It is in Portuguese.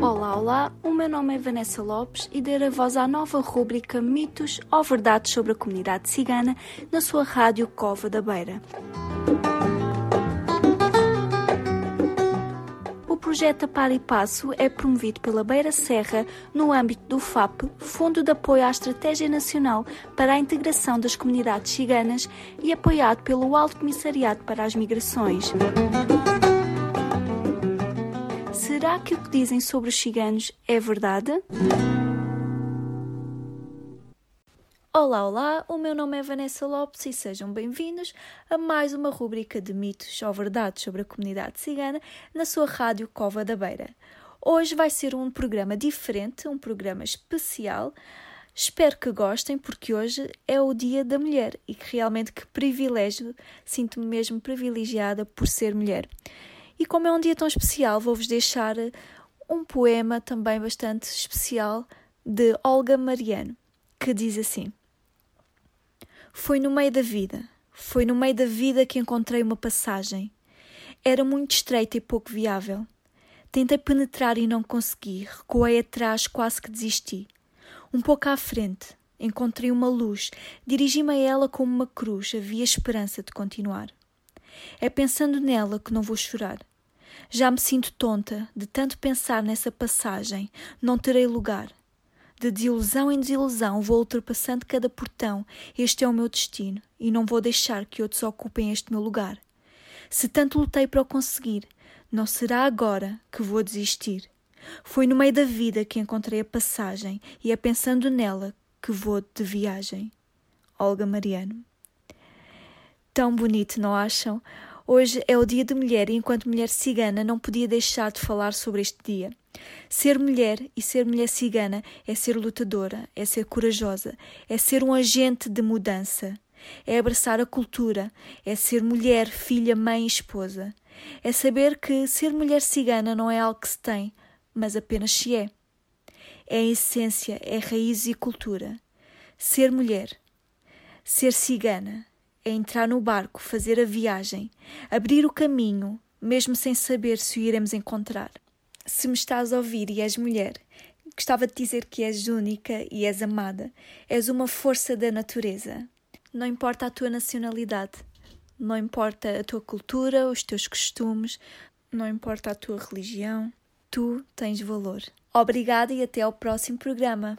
Olá, olá, o meu nome é Vanessa Lopes e darei voz à nova rúbrica Mitos ou Verdades sobre a Comunidade Cigana na sua rádio Cova da Beira. O projeto Par e Passo é promovido pela Beira Serra no âmbito do FAP, Fundo de Apoio à Estratégia Nacional para a Integração das Comunidades Ciganas e apoiado pelo Alto Comissariado para as Migrações. Será que o que dizem sobre os ciganos é verdade? Olá, olá, o meu nome é Vanessa Lopes e sejam bem-vindos a mais uma rúbrica de mitos ou verdades sobre a comunidade cigana na sua rádio Cova da Beira. Hoje vai ser um programa diferente, um programa especial. Espero que gostem, porque hoje é o Dia da Mulher e que realmente que privilégio, sinto-me mesmo privilegiada por ser mulher. E como é um dia tão especial, vou-vos deixar um poema também bastante especial de Olga Mariano, que diz assim: Foi no meio da vida, foi no meio da vida que encontrei uma passagem. Era muito estreita e pouco viável. Tentei penetrar e não consegui, recuei atrás, quase que desisti. Um pouco à frente, encontrei uma luz, dirigi-me a ela como uma cruz, havia esperança de continuar. É pensando nela que não vou chorar. Já me sinto tonta de tanto pensar nessa passagem, não terei lugar. De desilusão em desilusão vou ultrapassando cada portão, este é o meu destino, e não vou deixar que outros ocupem este meu lugar. Se tanto lutei para o conseguir, não será agora que vou desistir. Foi no meio da vida que encontrei a passagem, e é pensando nela que vou de viagem. Olga Mariano. Tão bonito, não acham? Hoje é o Dia de Mulher e, enquanto mulher cigana, não podia deixar de falar sobre este dia. Ser mulher e ser mulher cigana é ser lutadora, é ser corajosa, é ser um agente de mudança, é abraçar a cultura, é ser mulher, filha, mãe e esposa. É saber que ser mulher cigana não é algo que se tem, mas apenas se é. É essência, é raiz e cultura. Ser mulher, ser cigana, é entrar no barco, fazer a viagem, abrir o caminho, mesmo sem saber se o iremos encontrar. Se me estás a ouvir e és mulher, gostava de dizer que és única e és amada. És uma força da natureza. Não importa a tua nacionalidade, não importa a tua cultura, os teus costumes, não importa a tua religião, tu tens valor. Obrigada e até ao próximo programa.